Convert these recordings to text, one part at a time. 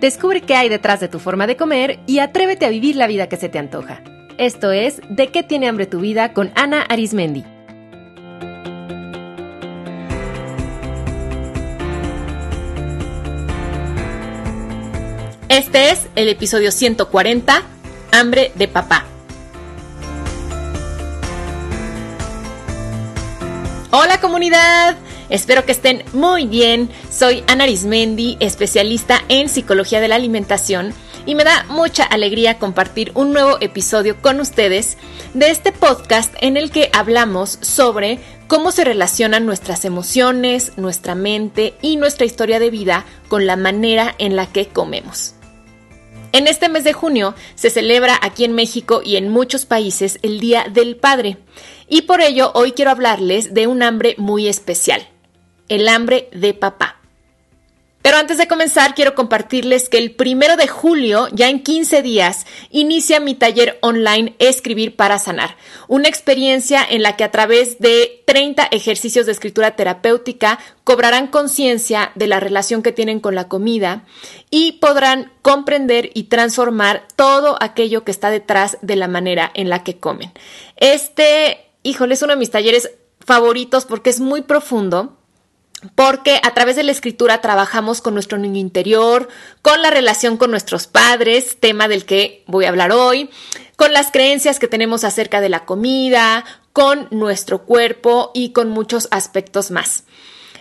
Descubre qué hay detrás de tu forma de comer y atrévete a vivir la vida que se te antoja. Esto es De qué tiene hambre tu vida con Ana Arismendi. Este es el episodio 140, Hambre de Papá. Hola comunidad, espero que estén muy bien. Soy Ana Arismendi, especialista en psicología de la alimentación y me da mucha alegría compartir un nuevo episodio con ustedes de este podcast en el que hablamos sobre cómo se relacionan nuestras emociones, nuestra mente y nuestra historia de vida con la manera en la que comemos. En este mes de junio se celebra aquí en México y en muchos países el Día del Padre y por ello hoy quiero hablarles de un hambre muy especial, el hambre de papá. Pero antes de comenzar, quiero compartirles que el primero de julio, ya en 15 días, inicia mi taller online Escribir para Sanar. Una experiencia en la que a través de 30 ejercicios de escritura terapéutica cobrarán conciencia de la relación que tienen con la comida y podrán comprender y transformar todo aquello que está detrás de la manera en la que comen. Este, híjole, es uno de mis talleres favoritos porque es muy profundo porque a través de la escritura trabajamos con nuestro niño interior, con la relación con nuestros padres, tema del que voy a hablar hoy, con las creencias que tenemos acerca de la comida, con nuestro cuerpo y con muchos aspectos más.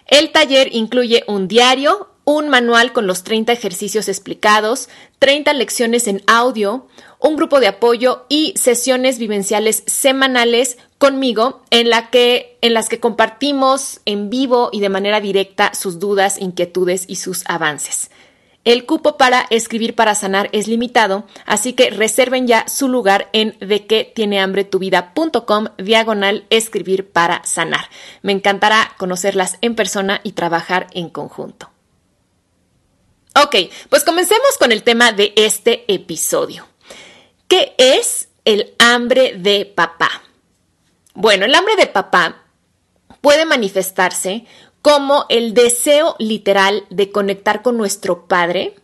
El taller incluye un diario, un manual con los 30 ejercicios explicados, 30 lecciones en audio, un grupo de apoyo y sesiones vivenciales semanales conmigo en, la que, en las que compartimos en vivo y de manera directa sus dudas, inquietudes y sus avances. El cupo para escribir para sanar es limitado, así que reserven ya su lugar en de que tiene hambre tu vida.com diagonal escribir para sanar. Me encantará conocerlas en persona y trabajar en conjunto. Ok, pues comencemos con el tema de este episodio. ¿Qué es el hambre de papá? Bueno, el hambre de papá puede manifestarse como el deseo literal de conectar con nuestro padre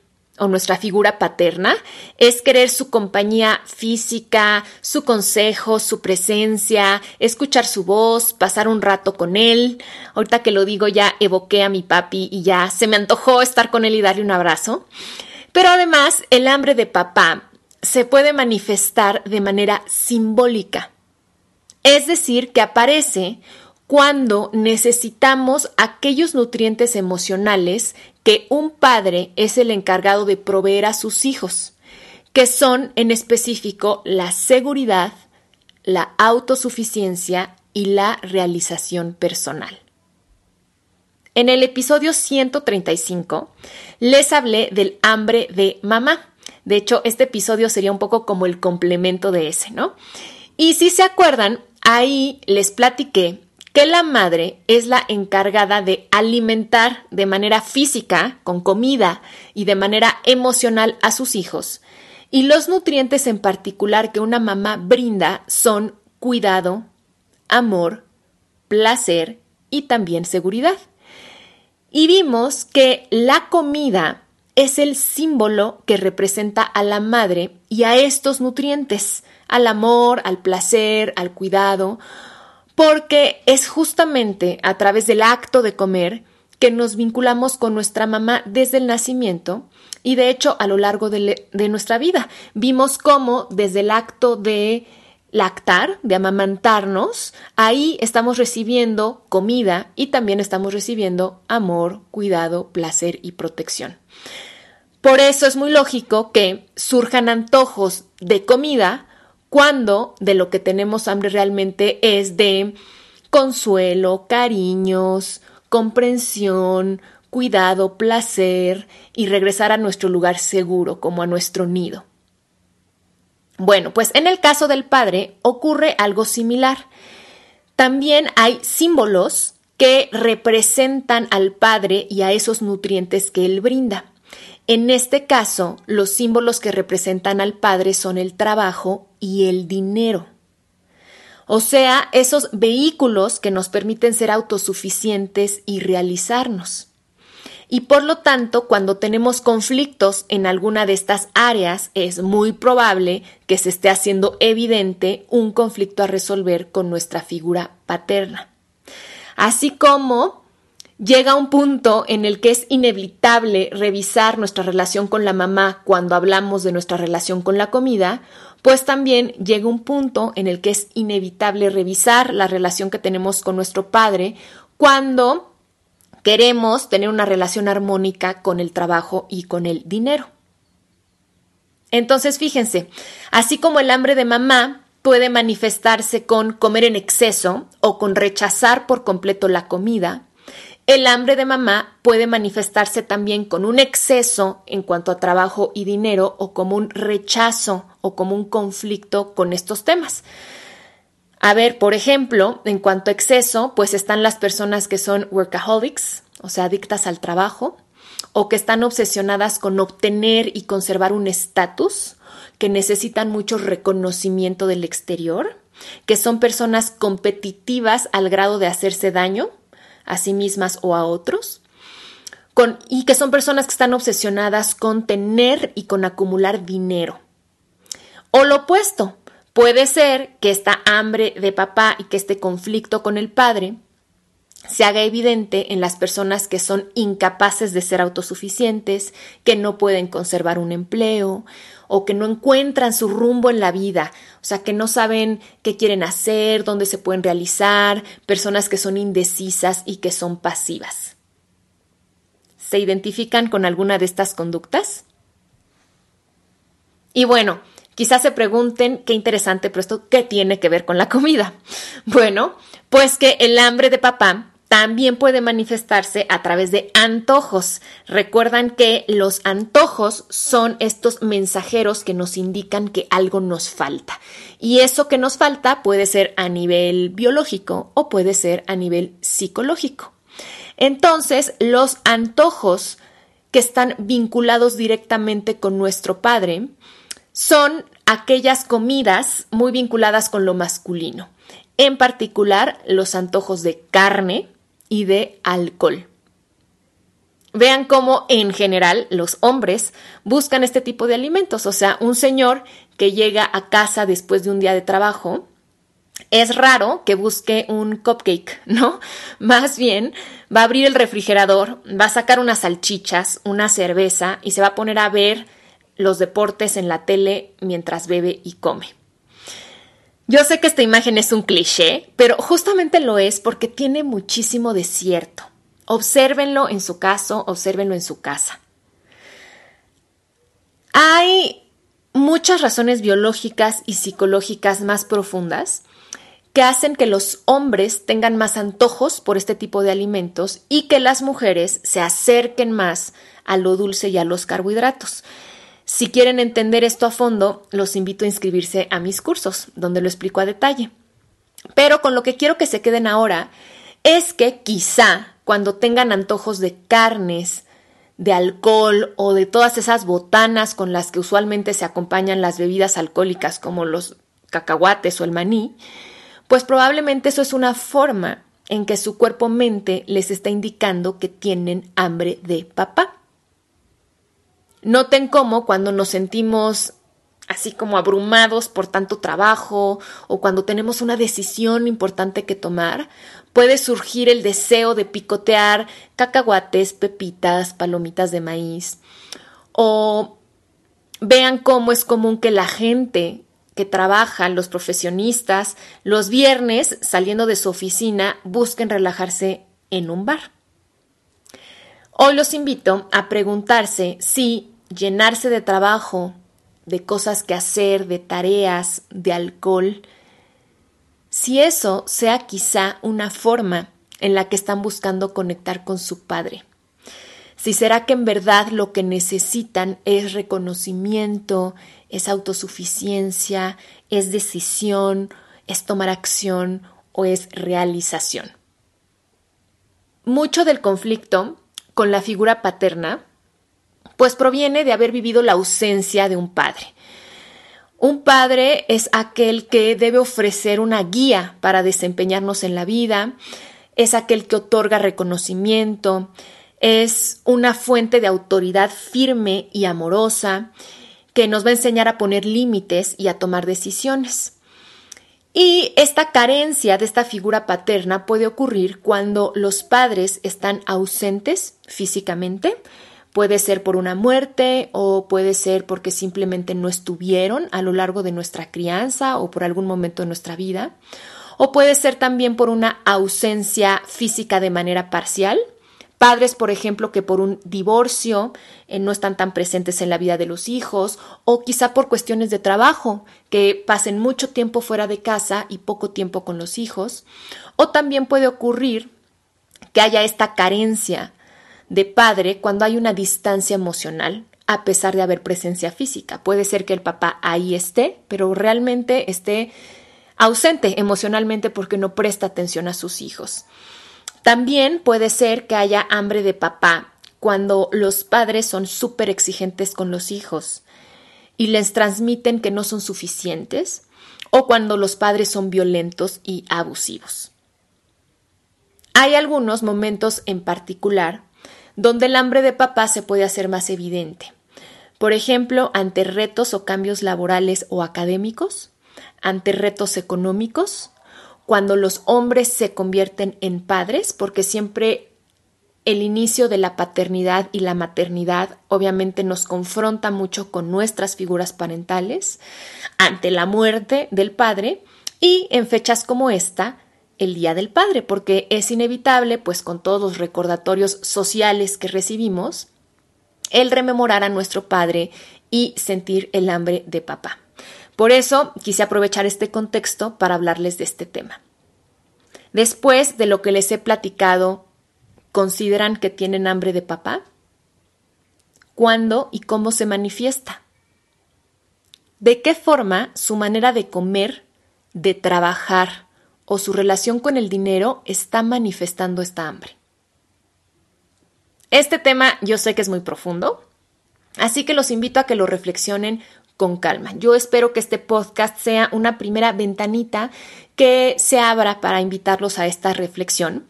o nuestra figura paterna, es querer su compañía física, su consejo, su presencia, escuchar su voz, pasar un rato con él. Ahorita que lo digo ya evoqué a mi papi y ya se me antojó estar con él y darle un abrazo. Pero además el hambre de papá se puede manifestar de manera simbólica. Es decir, que aparece cuando necesitamos aquellos nutrientes emocionales que un padre es el encargado de proveer a sus hijos, que son en específico la seguridad, la autosuficiencia y la realización personal. En el episodio 135 les hablé del hambre de mamá. De hecho, este episodio sería un poco como el complemento de ese, ¿no? Y si se acuerdan, ahí les platiqué que la madre es la encargada de alimentar de manera física, con comida, y de manera emocional a sus hijos. Y los nutrientes en particular que una mamá brinda son cuidado, amor, placer y también seguridad. Y vimos que la comida es el símbolo que representa a la madre y a estos nutrientes, al amor, al placer, al cuidado, porque es justamente a través del acto de comer que nos vinculamos con nuestra mamá desde el nacimiento y de hecho a lo largo de, de nuestra vida. Vimos cómo desde el acto de lactar, de amamantarnos, ahí estamos recibiendo comida y también estamos recibiendo amor, cuidado, placer y protección. Por eso es muy lógico que surjan antojos de comida cuando de lo que tenemos hambre realmente es de consuelo, cariños, comprensión, cuidado, placer y regresar a nuestro lugar seguro, como a nuestro nido. Bueno, pues en el caso del padre ocurre algo similar. También hay símbolos que representan al padre y a esos nutrientes que él brinda. En este caso, los símbolos que representan al padre son el trabajo y el dinero. O sea, esos vehículos que nos permiten ser autosuficientes y realizarnos. y por lo tanto cuando tenemos conflictos en alguna de estas áreas es muy probable que se esté haciendo evidente un conflicto a resolver con nuestra figura paterna. Así como llega un punto en el que es inevitable revisar nuestra relación con la mamá cuando hablamos de nuestra relación con la comida, pues también llega un punto en el que es inevitable revisar la relación que tenemos con nuestro padre cuando queremos tener una relación armónica con el trabajo y con el dinero. Entonces, fíjense, así como el hambre de mamá puede manifestarse con comer en exceso o con rechazar por completo la comida, el hambre de mamá puede manifestarse también con un exceso en cuanto a trabajo y dinero o como un rechazo o como un conflicto con estos temas. A ver, por ejemplo, en cuanto a exceso, pues están las personas que son workaholics, o sea, adictas al trabajo, o que están obsesionadas con obtener y conservar un estatus, que necesitan mucho reconocimiento del exterior, que son personas competitivas al grado de hacerse daño a sí mismas o a otros, con, y que son personas que están obsesionadas con tener y con acumular dinero. O lo opuesto, puede ser que esta hambre de papá y que este conflicto con el padre se haga evidente en las personas que son incapaces de ser autosuficientes, que no pueden conservar un empleo o que no encuentran su rumbo en la vida, o sea, que no saben qué quieren hacer, dónde se pueden realizar, personas que son indecisas y que son pasivas. ¿Se identifican con alguna de estas conductas? Y bueno, quizás se pregunten qué interesante, pero esto qué tiene que ver con la comida. Bueno, pues que el hambre de papá también puede manifestarse a través de antojos. Recuerdan que los antojos son estos mensajeros que nos indican que algo nos falta. Y eso que nos falta puede ser a nivel biológico o puede ser a nivel psicológico. Entonces, los antojos que están vinculados directamente con nuestro padre son aquellas comidas muy vinculadas con lo masculino. En particular, los antojos de carne, y de alcohol. Vean cómo en general los hombres buscan este tipo de alimentos, o sea, un señor que llega a casa después de un día de trabajo, es raro que busque un cupcake, ¿no? Más bien va a abrir el refrigerador, va a sacar unas salchichas, una cerveza y se va a poner a ver los deportes en la tele mientras bebe y come. Yo sé que esta imagen es un cliché, pero justamente lo es porque tiene muchísimo de cierto. Obsérvenlo en su caso, obsérvenlo en su casa. Hay muchas razones biológicas y psicológicas más profundas que hacen que los hombres tengan más antojos por este tipo de alimentos y que las mujeres se acerquen más a lo dulce y a los carbohidratos. Si quieren entender esto a fondo, los invito a inscribirse a mis cursos, donde lo explico a detalle. Pero con lo que quiero que se queden ahora es que quizá cuando tengan antojos de carnes, de alcohol o de todas esas botanas con las que usualmente se acompañan las bebidas alcohólicas como los cacahuates o el maní, pues probablemente eso es una forma en que su cuerpo-mente les está indicando que tienen hambre de papá. Noten cómo cuando nos sentimos así como abrumados por tanto trabajo o cuando tenemos una decisión importante que tomar, puede surgir el deseo de picotear cacahuates, pepitas, palomitas de maíz. O vean cómo es común que la gente que trabaja, los profesionistas, los viernes, saliendo de su oficina, busquen relajarse en un bar. Hoy los invito a preguntarse si llenarse de trabajo, de cosas que hacer, de tareas, de alcohol, si eso sea quizá una forma en la que están buscando conectar con su padre. Si será que en verdad lo que necesitan es reconocimiento, es autosuficiencia, es decisión, es tomar acción o es realización. Mucho del conflicto con la figura paterna pues proviene de haber vivido la ausencia de un padre. Un padre es aquel que debe ofrecer una guía para desempeñarnos en la vida, es aquel que otorga reconocimiento, es una fuente de autoridad firme y amorosa que nos va a enseñar a poner límites y a tomar decisiones. Y esta carencia de esta figura paterna puede ocurrir cuando los padres están ausentes físicamente, puede ser por una muerte o puede ser porque simplemente no estuvieron a lo largo de nuestra crianza o por algún momento de nuestra vida, o puede ser también por una ausencia física de manera parcial, Padres, por ejemplo, que por un divorcio eh, no están tan presentes en la vida de los hijos o quizá por cuestiones de trabajo, que pasen mucho tiempo fuera de casa y poco tiempo con los hijos. O también puede ocurrir que haya esta carencia de padre cuando hay una distancia emocional a pesar de haber presencia física. Puede ser que el papá ahí esté, pero realmente esté ausente emocionalmente porque no presta atención a sus hijos. También puede ser que haya hambre de papá cuando los padres son súper exigentes con los hijos y les transmiten que no son suficientes o cuando los padres son violentos y abusivos. Hay algunos momentos en particular donde el hambre de papá se puede hacer más evidente. Por ejemplo, ante retos o cambios laborales o académicos, ante retos económicos, cuando los hombres se convierten en padres, porque siempre el inicio de la paternidad y la maternidad obviamente nos confronta mucho con nuestras figuras parentales ante la muerte del padre y en fechas como esta, el Día del Padre, porque es inevitable, pues con todos los recordatorios sociales que recibimos, el rememorar a nuestro padre y sentir el hambre de papá. Por eso quise aprovechar este contexto para hablarles de este tema. Después de lo que les he platicado, ¿consideran que tienen hambre de papá? ¿Cuándo y cómo se manifiesta? ¿De qué forma su manera de comer, de trabajar o su relación con el dinero está manifestando esta hambre? Este tema yo sé que es muy profundo, así que los invito a que lo reflexionen con calma. Yo espero que este podcast sea una primera ventanita que se abra para invitarlos a esta reflexión.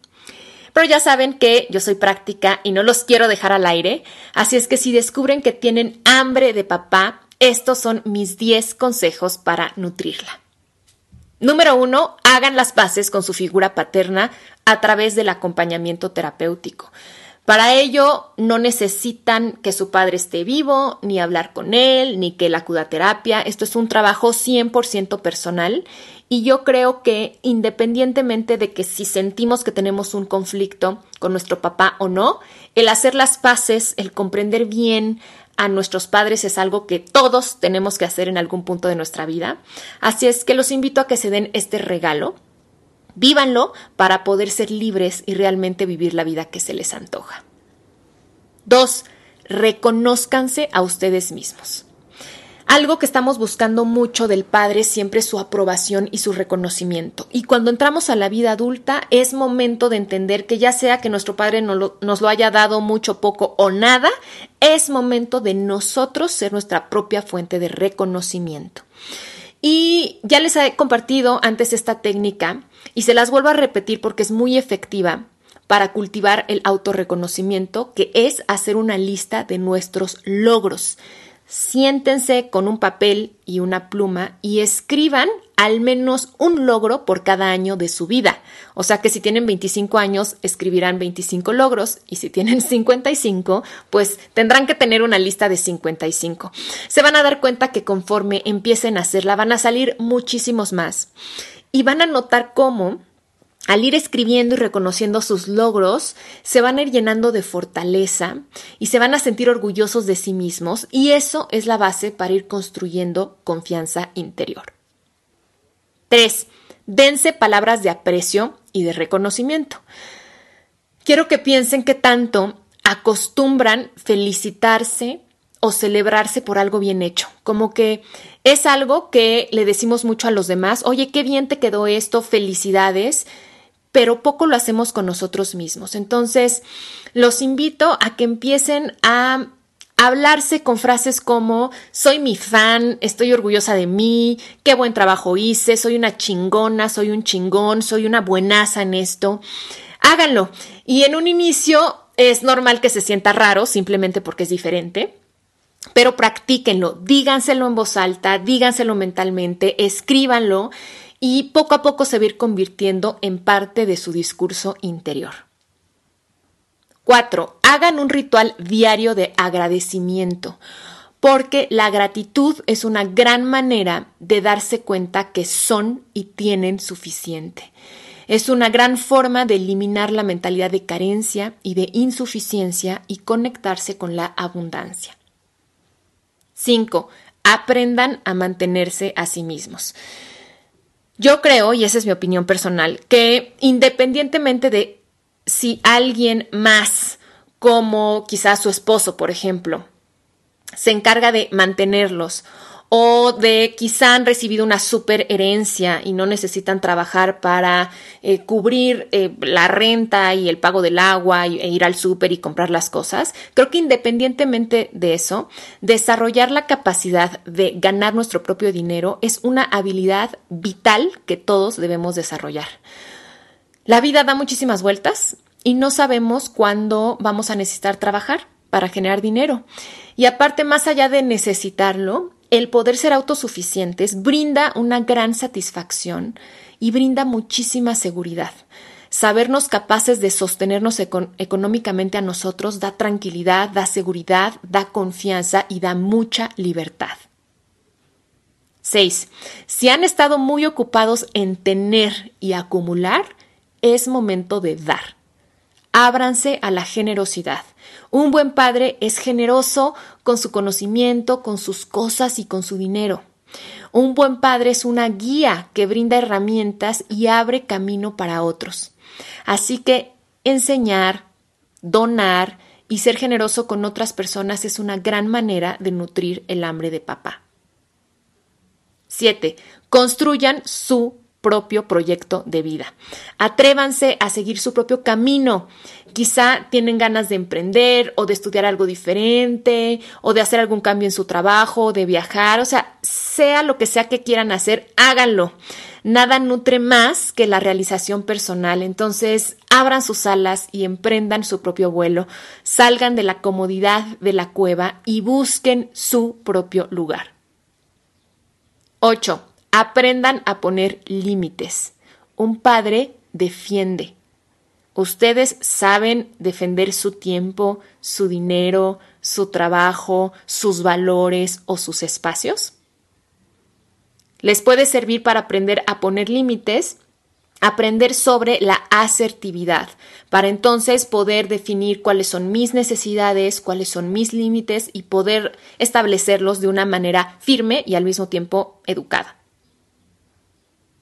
Pero ya saben que yo soy práctica y no los quiero dejar al aire, así es que si descubren que tienen hambre de papá, estos son mis 10 consejos para nutrirla. Número uno, hagan las paces con su figura paterna a través del acompañamiento terapéutico. Para ello no necesitan que su padre esté vivo, ni hablar con él, ni que él acuda a terapia. Esto es un trabajo 100% personal y yo creo que independientemente de que si sentimos que tenemos un conflicto con nuestro papá o no, el hacer las paces, el comprender bien a nuestros padres es algo que todos tenemos que hacer en algún punto de nuestra vida. Así es que los invito a que se den este regalo Vívanlo para poder ser libres y realmente vivir la vida que se les antoja. Dos, reconózcanse a ustedes mismos. Algo que estamos buscando mucho del padre siempre es su aprobación y su reconocimiento. Y cuando entramos a la vida adulta es momento de entender que ya sea que nuestro padre lo, nos lo haya dado mucho, poco o nada, es momento de nosotros ser nuestra propia fuente de reconocimiento. Y ya les he compartido antes esta técnica y se las vuelvo a repetir porque es muy efectiva para cultivar el autorreconocimiento, que es hacer una lista de nuestros logros. Siéntense con un papel y una pluma y escriban al menos un logro por cada año de su vida. O sea que si tienen 25 años, escribirán 25 logros y si tienen 55, pues tendrán que tener una lista de 55. Se van a dar cuenta que conforme empiecen a hacerla van a salir muchísimos más y van a notar cómo al ir escribiendo y reconociendo sus logros, se van a ir llenando de fortaleza y se van a sentir orgullosos de sí mismos y eso es la base para ir construyendo confianza interior. 3. Dense palabras de aprecio y de reconocimiento. Quiero que piensen que tanto acostumbran felicitarse o celebrarse por algo bien hecho, como que es algo que le decimos mucho a los demás, oye, qué bien te quedó esto, felicidades, pero poco lo hacemos con nosotros mismos. Entonces, los invito a que empiecen a hablarse con frases como soy mi fan, estoy orgullosa de mí, qué buen trabajo hice, soy una chingona, soy un chingón, soy una buenaza en esto. Háganlo. Y en un inicio Es normal que se sienta raro simplemente porque es diferente, pero practíquenlo, díganselo en voz alta, díganselo mentalmente, escríbanlo y poco a poco se va a ir convirtiendo en parte de su discurso interior. 4. Hagan un ritual diario de agradecimiento, porque la gratitud es una gran manera de darse cuenta que son y tienen suficiente. Es una gran forma de eliminar la mentalidad de carencia y de insuficiencia y conectarse con la abundancia. 5. Aprendan a mantenerse a sí mismos. Yo creo, y esa es mi opinión personal, que independientemente de si alguien más, como quizás su esposo, por ejemplo, se encarga de mantenerlos o de quizá han recibido una super herencia y no necesitan trabajar para eh, cubrir eh, la renta y el pago del agua e ir al súper y comprar las cosas. Creo que independientemente de eso, desarrollar la capacidad de ganar nuestro propio dinero es una habilidad vital que todos debemos desarrollar. La vida da muchísimas vueltas y no sabemos cuándo vamos a necesitar trabajar para generar dinero. Y aparte, más allá de necesitarlo, el poder ser autosuficientes brinda una gran satisfacción y brinda muchísima seguridad. Sabernos capaces de sostenernos económicamente a nosotros da tranquilidad, da seguridad, da confianza y da mucha libertad. 6. Si han estado muy ocupados en tener y acumular, es momento de dar. Ábranse a la generosidad. Un buen padre es generoso con su conocimiento, con sus cosas y con su dinero. Un buen padre es una guía que brinda herramientas y abre camino para otros. Así que enseñar, donar y ser generoso con otras personas es una gran manera de nutrir el hambre de papá. 7. Construyan su propio proyecto de vida. Atrévanse a seguir su propio camino. Quizá tienen ganas de emprender o de estudiar algo diferente o de hacer algún cambio en su trabajo, de viajar, o sea, sea lo que sea que quieran hacer, háganlo. Nada nutre más que la realización personal. Entonces, abran sus alas y emprendan su propio vuelo. Salgan de la comodidad de la cueva y busquen su propio lugar. 8. Aprendan a poner límites. Un padre defiende. ¿Ustedes saben defender su tiempo, su dinero, su trabajo, sus valores o sus espacios? Les puede servir para aprender a poner límites, aprender sobre la asertividad, para entonces poder definir cuáles son mis necesidades, cuáles son mis límites y poder establecerlos de una manera firme y al mismo tiempo educada.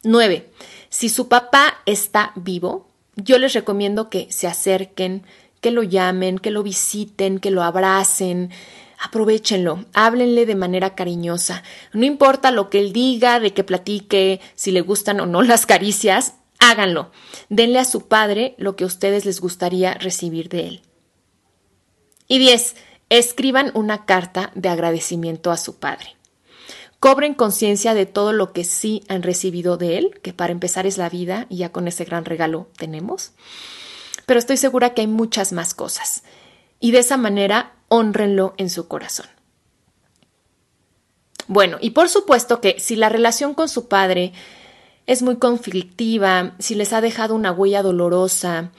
9. Si su papá está vivo, yo les recomiendo que se acerquen, que lo llamen, que lo visiten, que lo abracen. Aprovechenlo, háblenle de manera cariñosa. No importa lo que él diga, de que platique, si le gustan o no las caricias, háganlo. Denle a su padre lo que a ustedes les gustaría recibir de él. Y 10. Escriban una carta de agradecimiento a su padre cobren conciencia de todo lo que sí han recibido de Él, que para empezar es la vida y ya con ese gran regalo tenemos. Pero estoy segura que hay muchas más cosas. Y de esa manera, honrenlo en su corazón. Bueno, y por supuesto que si la relación con su padre es muy conflictiva, si les ha dejado una huella dolorosa,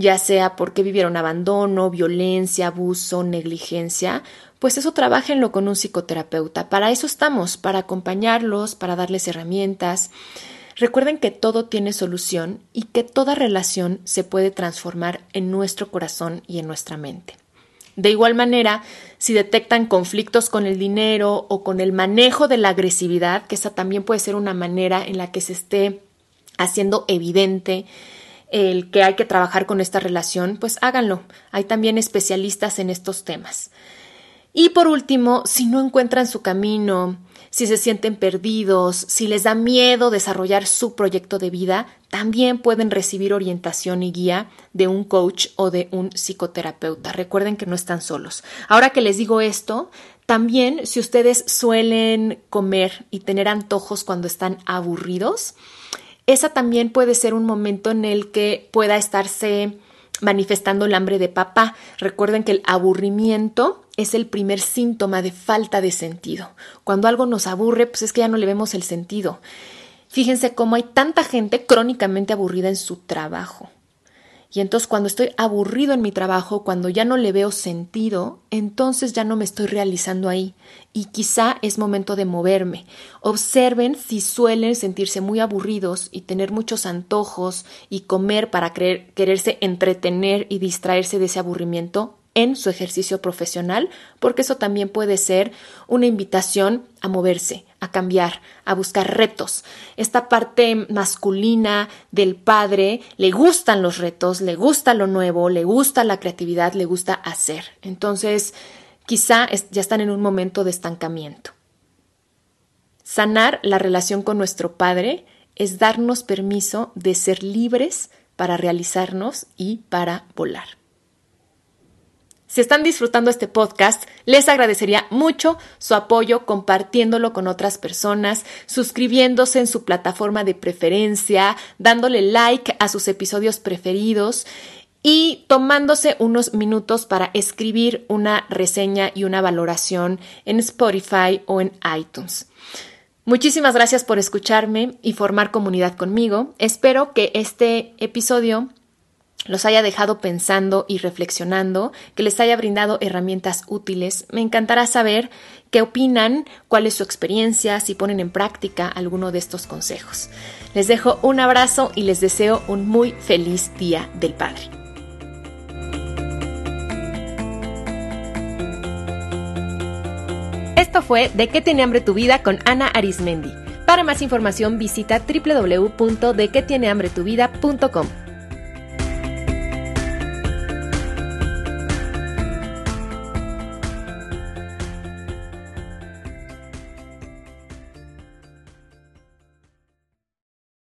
ya sea porque vivieron abandono, violencia, abuso, negligencia, pues eso trabajenlo con un psicoterapeuta. Para eso estamos, para acompañarlos, para darles herramientas. Recuerden que todo tiene solución y que toda relación se puede transformar en nuestro corazón y en nuestra mente. De igual manera, si detectan conflictos con el dinero o con el manejo de la agresividad, que esa también puede ser una manera en la que se esté haciendo evidente el que hay que trabajar con esta relación, pues háganlo. Hay también especialistas en estos temas. Y por último, si no encuentran su camino, si se sienten perdidos, si les da miedo desarrollar su proyecto de vida, también pueden recibir orientación y guía de un coach o de un psicoterapeuta. Recuerden que no están solos. Ahora que les digo esto, también si ustedes suelen comer y tener antojos cuando están aburridos, esa también puede ser un momento en el que pueda estarse manifestando el hambre de papá. Recuerden que el aburrimiento es el primer síntoma de falta de sentido. Cuando algo nos aburre, pues es que ya no le vemos el sentido. Fíjense cómo hay tanta gente crónicamente aburrida en su trabajo. Y entonces cuando estoy aburrido en mi trabajo, cuando ya no le veo sentido, entonces ya no me estoy realizando ahí. Y quizá es momento de moverme. Observen si suelen sentirse muy aburridos y tener muchos antojos y comer para quererse entretener y distraerse de ese aburrimiento en su ejercicio profesional, porque eso también puede ser una invitación a moverse, a cambiar, a buscar retos. Esta parte masculina del padre le gustan los retos, le gusta lo nuevo, le gusta la creatividad, le gusta hacer. Entonces, quizá ya están en un momento de estancamiento. Sanar la relación con nuestro padre es darnos permiso de ser libres para realizarnos y para volar. Si están disfrutando este podcast, les agradecería mucho su apoyo compartiéndolo con otras personas, suscribiéndose en su plataforma de preferencia, dándole like a sus episodios preferidos y tomándose unos minutos para escribir una reseña y una valoración en Spotify o en iTunes. Muchísimas gracias por escucharme y formar comunidad conmigo. Espero que este episodio los haya dejado pensando y reflexionando, que les haya brindado herramientas útiles. Me encantará saber qué opinan, cuál es su experiencia, si ponen en práctica alguno de estos consejos. Les dejo un abrazo y les deseo un muy feliz Día del Padre. Esto fue De qué tiene hambre tu vida con Ana Arismendi. Para más información visita www.dequetienehambretuvida.com.